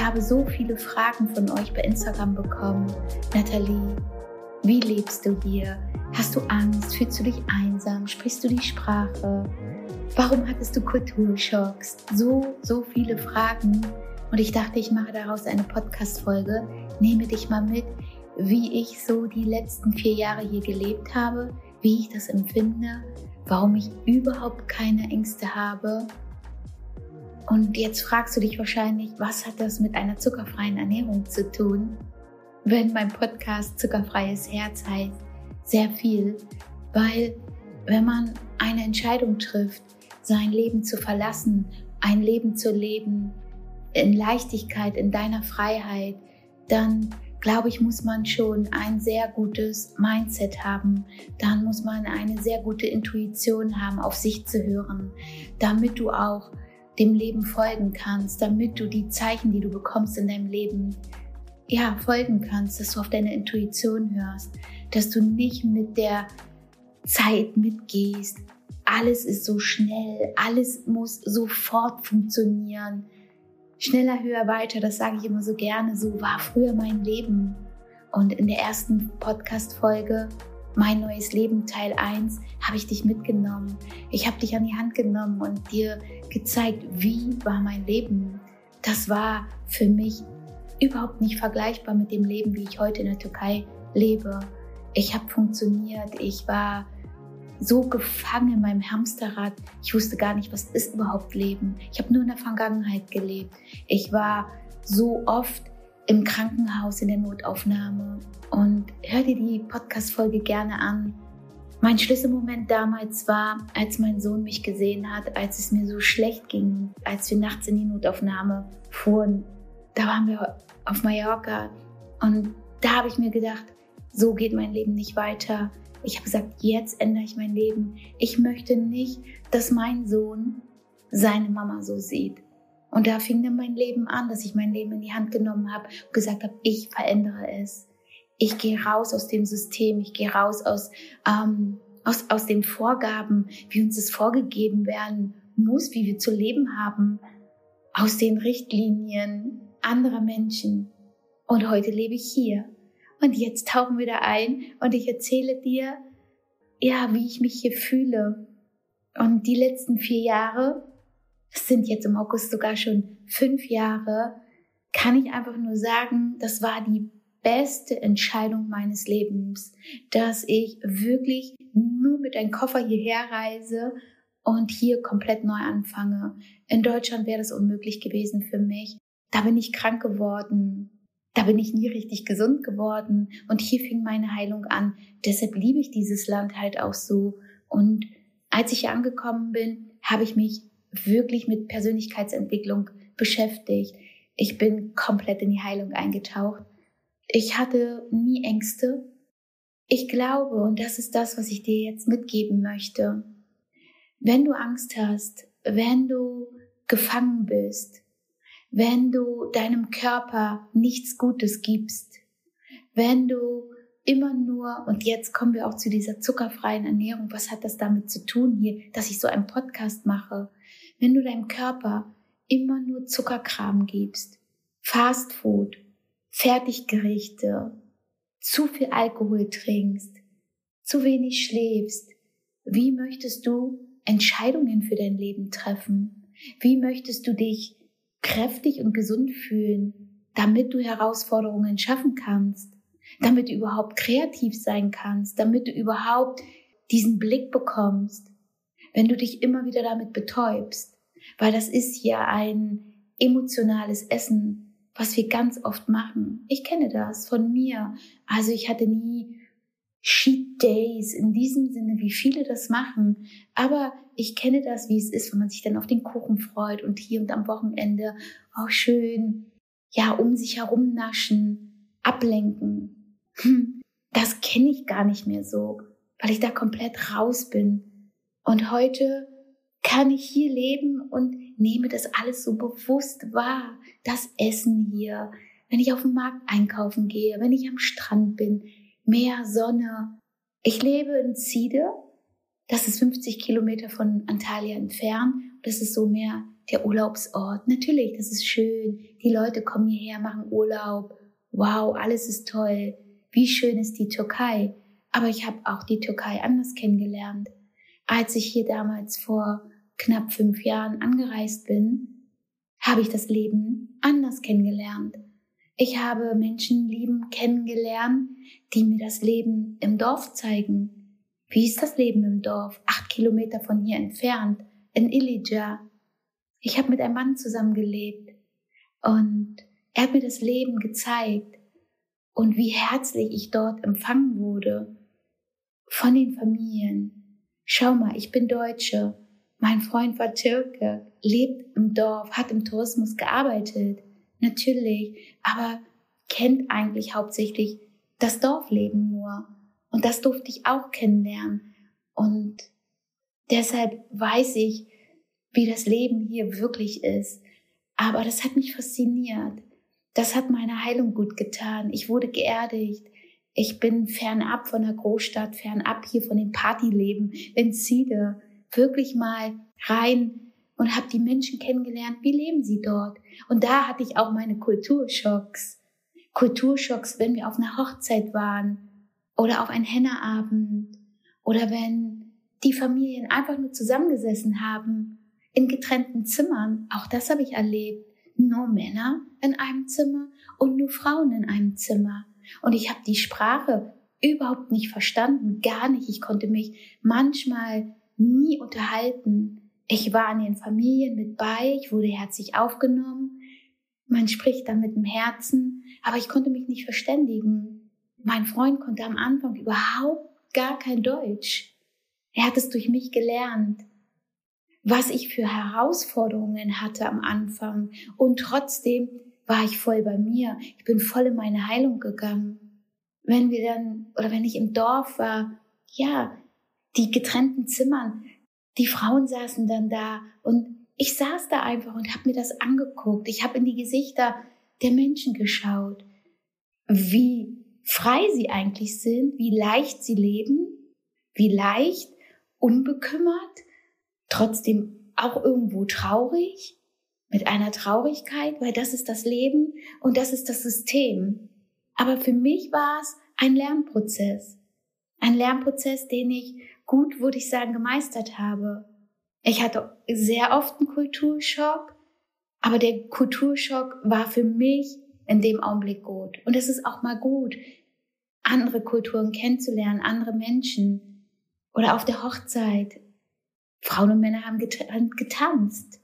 Ich habe so viele Fragen von euch bei Instagram bekommen. Nathalie, wie lebst du hier? Hast du Angst? Fühlst du dich einsam? Sprichst du die Sprache? Warum hattest du Kulturschocks? So, so viele Fragen. Und ich dachte, ich mache daraus eine Podcast-Folge. Nehme dich mal mit, wie ich so die letzten vier Jahre hier gelebt habe, wie ich das empfinde, warum ich überhaupt keine Ängste habe. Und jetzt fragst du dich wahrscheinlich, was hat das mit einer zuckerfreien Ernährung zu tun? Wenn mein Podcast Zuckerfreies Herz heißt, sehr viel, weil wenn man eine Entscheidung trifft, sein Leben zu verlassen, ein Leben zu leben in Leichtigkeit, in deiner Freiheit, dann glaube ich, muss man schon ein sehr gutes Mindset haben. Dann muss man eine sehr gute Intuition haben, auf sich zu hören, damit du auch dem Leben folgen kannst, damit du die Zeichen, die du bekommst in deinem Leben, ja, folgen kannst, dass du auf deine Intuition hörst, dass du nicht mit der Zeit mitgehst. Alles ist so schnell, alles muss sofort funktionieren schneller, höher, weiter, das sage ich immer so gerne, so war früher mein Leben. Und in der ersten Podcast-Folge, Mein neues Leben Teil 1, habe ich dich mitgenommen. Ich habe dich an die Hand genommen und dir gezeigt, wie war mein Leben. Das war für mich überhaupt nicht vergleichbar mit dem Leben, wie ich heute in der Türkei lebe. Ich habe funktioniert, ich war so gefangen in meinem Hamsterrad. Ich wusste gar nicht, was ist überhaupt Leben. Ich habe nur in der Vergangenheit gelebt. Ich war so oft im Krankenhaus in der Notaufnahme und hör dir die Podcast-Folge gerne an. Mein Schlüsselmoment damals war, als mein Sohn mich gesehen hat, als es mir so schlecht ging, als wir nachts in die Notaufnahme fuhren. Da waren wir auf Mallorca und da habe ich mir gedacht, so geht mein Leben nicht weiter. Ich habe gesagt, jetzt ändere ich mein Leben. Ich möchte nicht, dass mein Sohn seine Mama so sieht. Und da fing dann mein Leben an, dass ich mein Leben in die Hand genommen habe und gesagt habe, ich verändere es. Ich gehe raus aus dem System, ich gehe raus aus, ähm, aus, aus den Vorgaben, wie uns es vorgegeben werden muss, wie wir zu leben haben, aus den Richtlinien anderer Menschen. Und heute lebe ich hier und jetzt tauchen wir da ein und ich erzähle dir, ja, wie ich mich hier fühle. Und die letzten vier Jahre, das sind jetzt im August sogar schon fünf Jahre, kann ich einfach nur sagen, das war die beste Entscheidung meines Lebens, dass ich wirklich nur mit einem Koffer hierher reise und hier komplett neu anfange. In Deutschland wäre das unmöglich gewesen für mich. Da bin ich krank geworden. Da bin ich nie richtig gesund geworden und hier fing meine Heilung an. Deshalb liebe ich dieses Land halt auch so. Und als ich hier angekommen bin, habe ich mich wirklich mit Persönlichkeitsentwicklung beschäftigt. Ich bin komplett in die Heilung eingetaucht. Ich hatte nie Ängste. Ich glaube, und das ist das, was ich dir jetzt mitgeben möchte, wenn du Angst hast, wenn du gefangen bist, wenn du deinem Körper nichts Gutes gibst, wenn du immer nur, und jetzt kommen wir auch zu dieser zuckerfreien Ernährung, was hat das damit zu tun hier, dass ich so einen Podcast mache, wenn du deinem Körper immer nur Zuckerkram gibst, Fastfood, Fertiggerichte, zu viel Alkohol trinkst, zu wenig schläfst, wie möchtest du Entscheidungen für dein Leben treffen? Wie möchtest du dich kräftig und gesund fühlen, damit du Herausforderungen schaffen kannst, damit du überhaupt kreativ sein kannst, damit du überhaupt diesen Blick bekommst, wenn du dich immer wieder damit betäubst, weil das ist ja ein emotionales Essen, was wir ganz oft machen. Ich kenne das von mir. Also ich hatte nie Cheat Days in diesem Sinne, wie viele das machen. Aber ich kenne das, wie es ist, wenn man sich dann auf den Kuchen freut und hier und am Wochenende auch schön, ja, um sich herum naschen, ablenken. Hm, das kenne ich gar nicht mehr so, weil ich da komplett raus bin. Und heute kann ich hier leben und nehme das alles so bewusst wahr. Das Essen hier, wenn ich auf dem Markt einkaufen gehe, wenn ich am Strand bin, Meer, Sonne. Ich lebe in Ziede. Das ist 50 Kilometer von Antalya entfernt. Das ist so mehr der Urlaubsort. Natürlich, das ist schön. Die Leute kommen hierher, machen Urlaub. Wow, alles ist toll. Wie schön ist die Türkei. Aber ich habe auch die Türkei anders kennengelernt. Als ich hier damals vor knapp fünf Jahren angereist bin, habe ich das Leben anders kennengelernt. Ich habe Menschen lieben kennengelernt, die mir das Leben im Dorf zeigen. Wie ist das Leben im Dorf? Acht Kilometer von hier entfernt, in Ilija. Ich habe mit einem Mann zusammengelebt und er hat mir das Leben gezeigt und wie herzlich ich dort empfangen wurde von den Familien. Schau mal, ich bin Deutsche. Mein Freund war Türke, lebt im Dorf, hat im Tourismus gearbeitet. Natürlich, aber kennt eigentlich hauptsächlich das Dorfleben nur. Und das durfte ich auch kennenlernen. Und deshalb weiß ich, wie das Leben hier wirklich ist. Aber das hat mich fasziniert. Das hat meine Heilung gut getan. Ich wurde geerdigt. Ich bin fernab von der Großstadt, fernab hier von dem Partyleben in Ziele, wirklich mal rein und habe die Menschen kennengelernt, wie leben sie dort. Und da hatte ich auch meine Kulturschocks. Kulturschocks, wenn wir auf einer Hochzeit waren oder auf einen Hennerabend oder wenn die Familien einfach nur zusammengesessen haben in getrennten Zimmern. Auch das habe ich erlebt. Nur Männer in einem Zimmer und nur Frauen in einem Zimmer. Und ich habe die Sprache überhaupt nicht verstanden, gar nicht. Ich konnte mich manchmal nie unterhalten. Ich war in den Familien mit bei, ich wurde herzlich aufgenommen. Man spricht dann mit dem Herzen, aber ich konnte mich nicht verständigen. Mein Freund konnte am Anfang überhaupt gar kein Deutsch. Er hat es durch mich gelernt, was ich für Herausforderungen hatte am Anfang. Und trotzdem war ich voll bei mir. Ich bin voll in meine Heilung gegangen. Wenn wir dann, oder wenn ich im Dorf war, ja, die getrennten Zimmern, die Frauen saßen dann da und ich saß da einfach und habe mir das angeguckt. Ich habe in die Gesichter der Menschen geschaut, wie frei sie eigentlich sind, wie leicht sie leben, wie leicht, unbekümmert, trotzdem auch irgendwo traurig mit einer Traurigkeit, weil das ist das Leben und das ist das System. Aber für mich war es ein Lernprozess. Ein Lernprozess, den ich gut, würde ich sagen, gemeistert habe. Ich hatte sehr oft einen Kulturschock, aber der Kulturschock war für mich in dem Augenblick gut. Und es ist auch mal gut, andere Kulturen kennenzulernen, andere Menschen. Oder auf der Hochzeit. Frauen und Männer haben getanzt.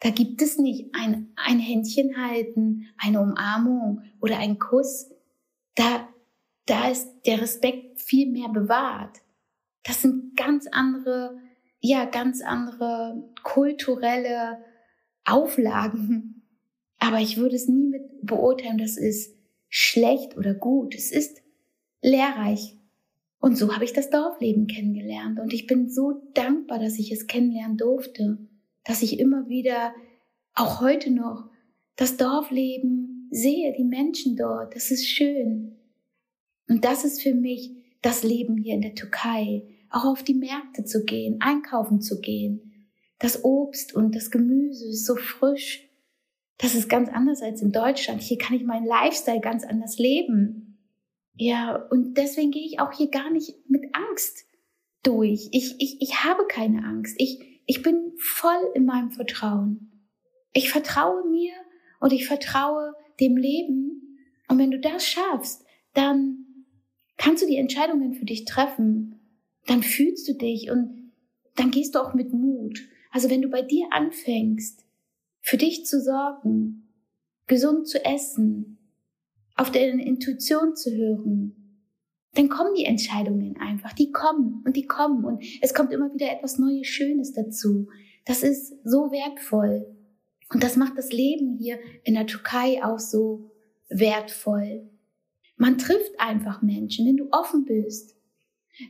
Da gibt es nicht ein, ein Händchen halten, eine Umarmung oder ein Kuss. Da, da ist der Respekt viel mehr bewahrt. Das sind ganz andere, ja, ganz andere kulturelle Auflagen. Aber ich würde es nie mit beurteilen, das ist schlecht oder gut. Es ist lehrreich. Und so habe ich das Dorfleben kennengelernt. Und ich bin so dankbar, dass ich es kennenlernen durfte dass ich immer wieder, auch heute noch, das Dorfleben sehe, die Menschen dort. Das ist schön. Und das ist für mich das Leben hier in der Türkei. Auch auf die Märkte zu gehen, einkaufen zu gehen. Das Obst und das Gemüse ist so frisch. Das ist ganz anders als in Deutschland. Hier kann ich meinen Lifestyle ganz anders leben. Ja, und deswegen gehe ich auch hier gar nicht mit Angst durch. Ich, ich, ich habe keine Angst. Ich, ich bin voll in meinem Vertrauen. Ich vertraue mir und ich vertraue dem Leben. Und wenn du das schaffst, dann kannst du die Entscheidungen für dich treffen. Dann fühlst du dich und dann gehst du auch mit Mut. Also wenn du bei dir anfängst, für dich zu sorgen, gesund zu essen, auf deine Intuition zu hören, dann kommen die Entscheidungen einfach. Die kommen und die kommen und es kommt immer wieder etwas Neues, Schönes dazu. Das ist so wertvoll. Und das macht das Leben hier in der Türkei auch so wertvoll. Man trifft einfach Menschen, wenn du offen bist,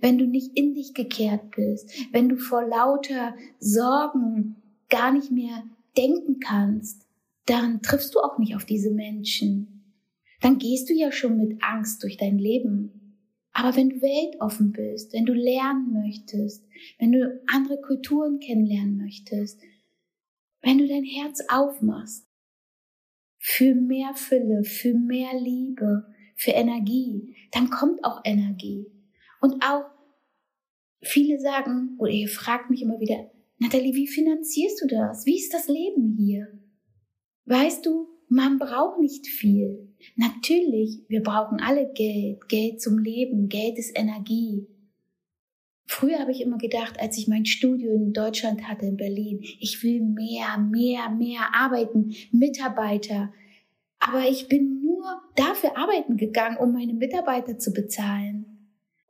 wenn du nicht in dich gekehrt bist, wenn du vor lauter Sorgen gar nicht mehr denken kannst, dann triffst du auch nicht auf diese Menschen. Dann gehst du ja schon mit Angst durch dein Leben. Aber wenn du weltoffen bist, wenn du lernen möchtest, wenn du andere Kulturen kennenlernen möchtest, wenn du dein Herz aufmachst für mehr Fülle, für mehr Liebe, für Energie, dann kommt auch Energie. Und auch viele sagen, oder ihr fragt mich immer wieder, Nathalie, wie finanzierst du das? Wie ist das Leben hier? Weißt du, man braucht nicht viel. Natürlich, wir brauchen alle Geld, Geld zum Leben, Geld ist Energie. Früher habe ich immer gedacht, als ich mein Studio in Deutschland hatte, in Berlin, ich will mehr, mehr, mehr arbeiten, Mitarbeiter. Aber ich bin nur dafür arbeiten gegangen, um meine Mitarbeiter zu bezahlen.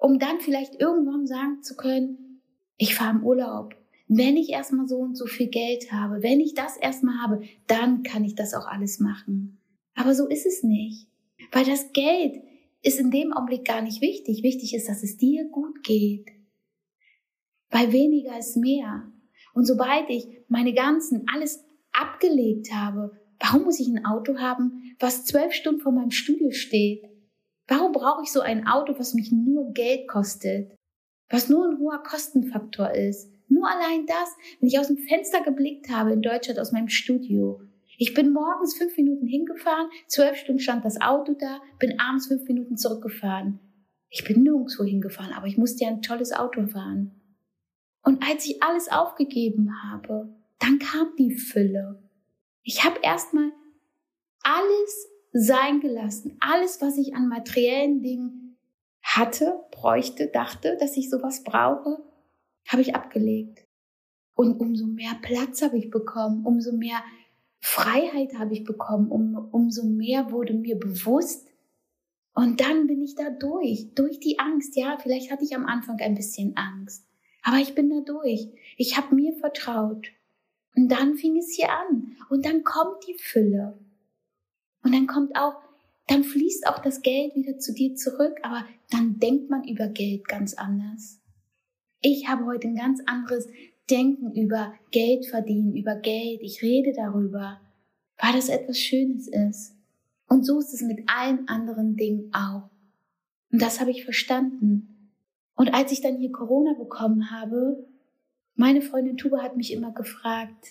Um dann vielleicht irgendwann sagen zu können, ich fahre im Urlaub. Wenn ich erstmal so und so viel Geld habe, wenn ich das erstmal habe, dann kann ich das auch alles machen. Aber so ist es nicht. Weil das Geld ist in dem Augenblick gar nicht wichtig. Wichtig ist, dass es dir gut geht. Weil weniger ist mehr. Und sobald ich meine ganzen, alles abgelegt habe, warum muss ich ein Auto haben, was zwölf Stunden vor meinem Studio steht? Warum brauche ich so ein Auto, was mich nur Geld kostet? Was nur ein hoher Kostenfaktor ist? Nur allein das, wenn ich aus dem Fenster geblickt habe in Deutschland aus meinem Studio. Ich bin morgens fünf Minuten hingefahren, zwölf Stunden stand das Auto da, bin abends fünf Minuten zurückgefahren. Ich bin nirgendwo hingefahren, aber ich musste ja ein tolles Auto fahren. Und als ich alles aufgegeben habe, dann kam die Fülle. Ich habe erstmal alles sein gelassen, alles, was ich an materiellen Dingen hatte, bräuchte, dachte, dass ich sowas brauche, habe ich abgelegt. Und umso mehr Platz habe ich bekommen, umso mehr Freiheit habe ich bekommen, um, umso mehr wurde mir bewusst. Und dann bin ich da durch, durch die Angst. Ja, vielleicht hatte ich am Anfang ein bisschen Angst. Aber ich bin da durch. Ich habe mir vertraut. Und dann fing es hier an. Und dann kommt die Fülle. Und dann kommt auch, dann fließt auch das Geld wieder zu dir zurück, aber dann denkt man über Geld ganz anders. Ich habe heute ein ganz anderes Denken über Geld verdienen, über Geld. Ich rede darüber, weil das etwas Schönes ist. Und so ist es mit allen anderen Dingen auch. Und das habe ich verstanden. Und als ich dann hier Corona bekommen habe, meine Freundin Tuba hat mich immer gefragt,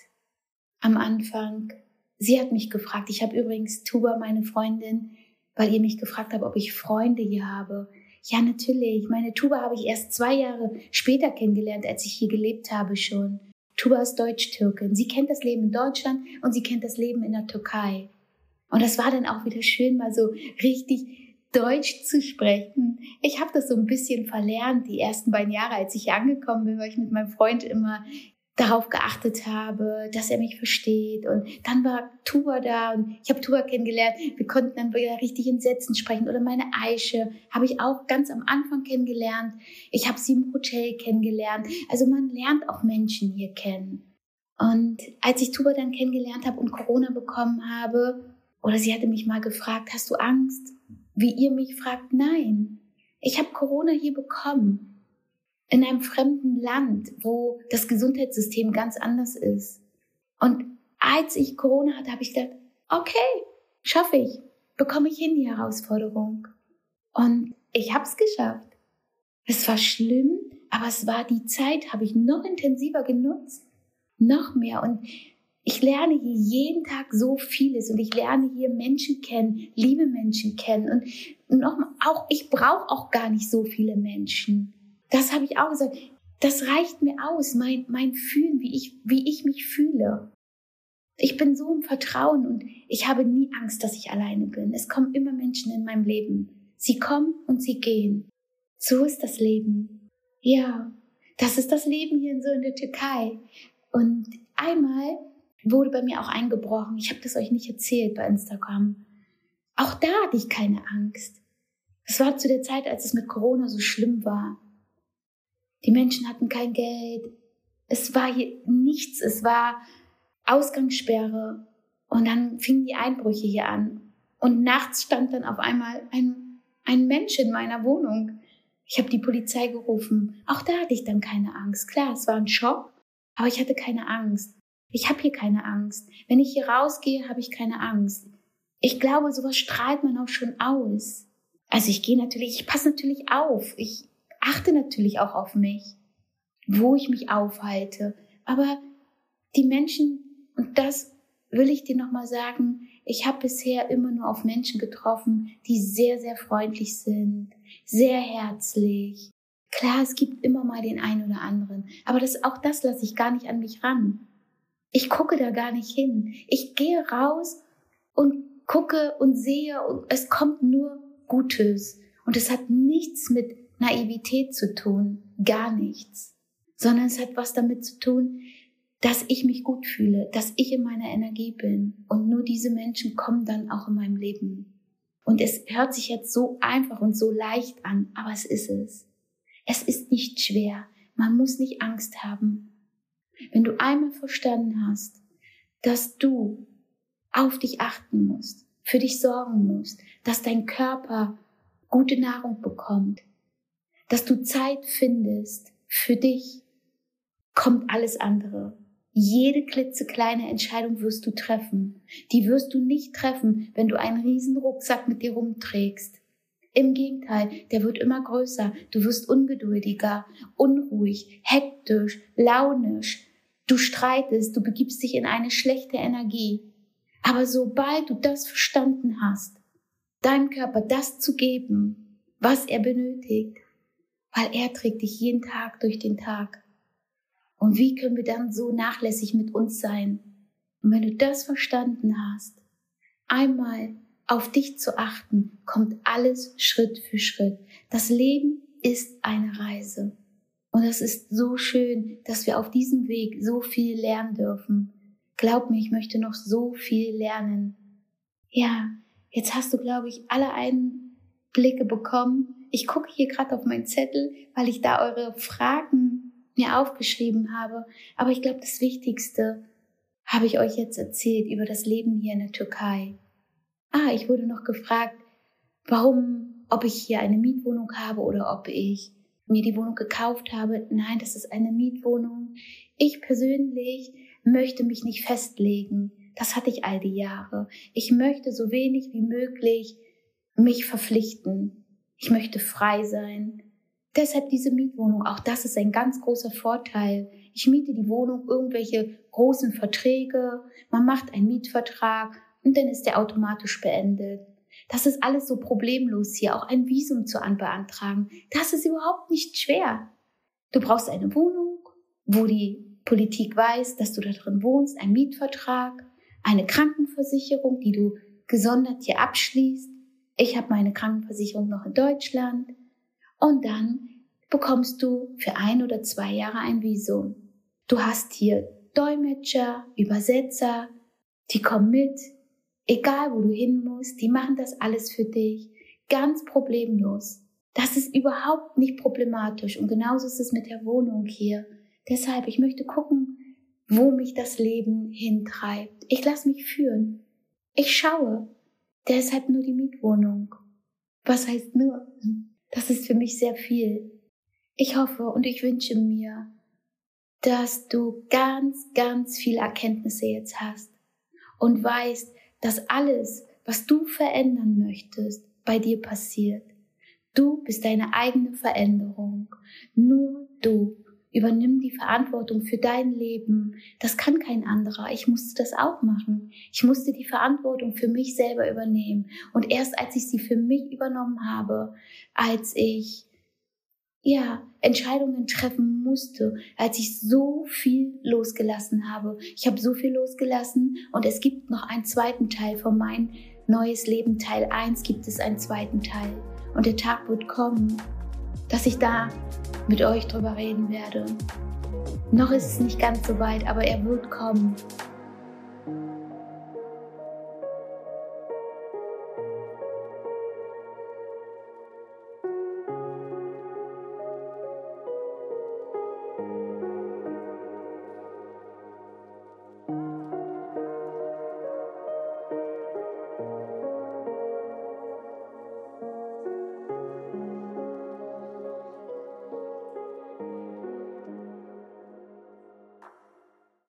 am Anfang, sie hat mich gefragt, ich habe übrigens Tuba, meine Freundin, weil ihr mich gefragt habt, ob ich Freunde hier habe. Ja, natürlich. Meine Tuba habe ich erst zwei Jahre später kennengelernt, als ich hier gelebt habe schon. Tuba ist Deutsch-Türkin. Sie kennt das Leben in Deutschland und sie kennt das Leben in der Türkei. Und das war dann auch wieder schön, mal so richtig Deutsch zu sprechen. Ich habe das so ein bisschen verlernt, die ersten beiden Jahre, als ich hier angekommen bin, weil ich mit meinem Freund immer darauf geachtet habe, dass er mich versteht. Und dann war Tuba da und ich habe Tuba kennengelernt. Wir konnten dann wieder richtig in Sätzen sprechen. Oder meine Aische habe ich auch ganz am Anfang kennengelernt. Ich habe sie im Hotel kennengelernt. Also man lernt auch Menschen hier kennen. Und als ich Tuba dann kennengelernt habe und Corona bekommen habe, oder sie hatte mich mal gefragt, hast du Angst? Wie ihr mich fragt, nein. Ich habe Corona hier bekommen. In einem fremden Land, wo das Gesundheitssystem ganz anders ist. Und als ich Corona hatte, habe ich gedacht, okay, schaffe ich, bekomme ich hin die Herausforderung. Und ich habe es geschafft. Es war schlimm, aber es war die Zeit, habe ich noch intensiver genutzt, noch mehr. Und ich lerne hier jeden Tag so vieles und ich lerne hier Menschen kennen, liebe Menschen kennen und nochmal, auch ich brauche auch gar nicht so viele Menschen. Das habe ich auch gesagt. Das reicht mir aus, mein, mein Fühlen, wie ich, wie ich mich fühle. Ich bin so im Vertrauen und ich habe nie Angst, dass ich alleine bin. Es kommen immer Menschen in meinem Leben. Sie kommen und sie gehen. So ist das Leben. Ja, das ist das Leben hier so in der Türkei. Und einmal wurde bei mir auch eingebrochen. Ich habe das euch nicht erzählt bei Instagram. Auch da hatte ich keine Angst. Es war zu der Zeit, als es mit Corona so schlimm war. Die Menschen hatten kein Geld. Es war hier nichts. Es war Ausgangssperre. Und dann fingen die Einbrüche hier an. Und nachts stand dann auf einmal ein, ein Mensch in meiner Wohnung. Ich habe die Polizei gerufen. Auch da hatte ich dann keine Angst. Klar, es war ein Schock, aber ich hatte keine Angst. Ich habe hier keine Angst. Wenn ich hier rausgehe, habe ich keine Angst. Ich glaube, sowas strahlt man auch schon aus. Also ich gehe natürlich, ich passe natürlich auf. Ich achte natürlich auch auf mich, wo ich mich aufhalte. Aber die Menschen Und das will ich dir nochmal sagen. Ich habe bisher immer nur auf Menschen getroffen, die sehr, sehr freundlich sind, sehr herzlich. Klar, es gibt immer mal den einen oder anderen, aber das, auch das lasse ich gar nicht an mich ran. Ich gucke da gar nicht hin. Ich gehe raus und gucke und sehe und es kommt nur Gutes. Und es hat nichts mit Naivität zu tun, gar nichts, sondern es hat was damit zu tun, dass ich mich gut fühle, dass ich in meiner Energie bin. Und nur diese Menschen kommen dann auch in meinem Leben. Und es hört sich jetzt so einfach und so leicht an, aber es ist es. Es ist nicht schwer. Man muss nicht Angst haben. Wenn du einmal verstanden hast, dass du auf dich achten musst, für dich sorgen musst, dass dein Körper gute Nahrung bekommt, dass du Zeit findest für dich, kommt alles andere. Jede klitzekleine Entscheidung wirst du treffen. Die wirst du nicht treffen, wenn du einen riesen Rucksack mit dir rumträgst. Im Gegenteil, der wird immer größer. Du wirst ungeduldiger, unruhig, hektisch, launisch. Du streitest, du begibst dich in eine schlechte Energie. Aber sobald du das verstanden hast, deinem Körper das zu geben, was er benötigt, weil er trägt dich jeden Tag durch den Tag. Und wie können wir dann so nachlässig mit uns sein? Und wenn du das verstanden hast, einmal auf dich zu achten, kommt alles Schritt für Schritt. Das Leben ist eine Reise. Und es ist so schön, dass wir auf diesem Weg so viel lernen dürfen. Glaub mir, ich möchte noch so viel lernen. Ja, jetzt hast du, glaube ich, alle Einblicke bekommen. Ich gucke hier gerade auf meinen Zettel, weil ich da eure Fragen mir aufgeschrieben habe. Aber ich glaube, das Wichtigste habe ich euch jetzt erzählt über das Leben hier in der Türkei. Ah, ich wurde noch gefragt, warum, ob ich hier eine Mietwohnung habe oder ob ich mir die Wohnung gekauft habe. Nein, das ist eine Mietwohnung. Ich persönlich möchte mich nicht festlegen. Das hatte ich all die Jahre. Ich möchte so wenig wie möglich mich verpflichten. Ich möchte frei sein. Deshalb diese Mietwohnung. Auch das ist ein ganz großer Vorteil. Ich miete die Wohnung, irgendwelche großen Verträge. Man macht einen Mietvertrag und dann ist der automatisch beendet. Das ist alles so problemlos hier, auch ein Visum zu anbeantragen. Das ist überhaupt nicht schwer. Du brauchst eine Wohnung, wo die Politik weiß, dass du da drin wohnst, ein Mietvertrag, eine Krankenversicherung, die du gesondert hier abschließt. Ich habe meine Krankenversicherung noch in Deutschland. Und dann bekommst du für ein oder zwei Jahre ein Visum. Du hast hier Dolmetscher, Übersetzer, die kommen mit, egal wo du hin musst, die machen das alles für dich, ganz problemlos. Das ist überhaupt nicht problematisch und genauso ist es mit der Wohnung hier. Deshalb, ich möchte gucken, wo mich das Leben hintreibt. Ich lasse mich führen. Ich schaue. Deshalb nur die Mietwohnung. Was heißt nur? Das ist für mich sehr viel. Ich hoffe und ich wünsche mir, dass du ganz, ganz viele Erkenntnisse jetzt hast und weißt, dass alles, was du verändern möchtest, bei dir passiert. Du bist deine eigene Veränderung. Nur du. Übernimm die Verantwortung für dein Leben. Das kann kein anderer. Ich musste das auch machen. Ich musste die Verantwortung für mich selber übernehmen. Und erst als ich sie für mich übernommen habe, als ich ja, Entscheidungen treffen musste, als ich so viel losgelassen habe. Ich habe so viel losgelassen und es gibt noch einen zweiten Teil von mein neues Leben Teil 1 gibt es einen zweiten Teil und der Tag wird kommen, dass ich da mit euch drüber reden werde. Noch ist es nicht ganz so weit, aber er wird kommen.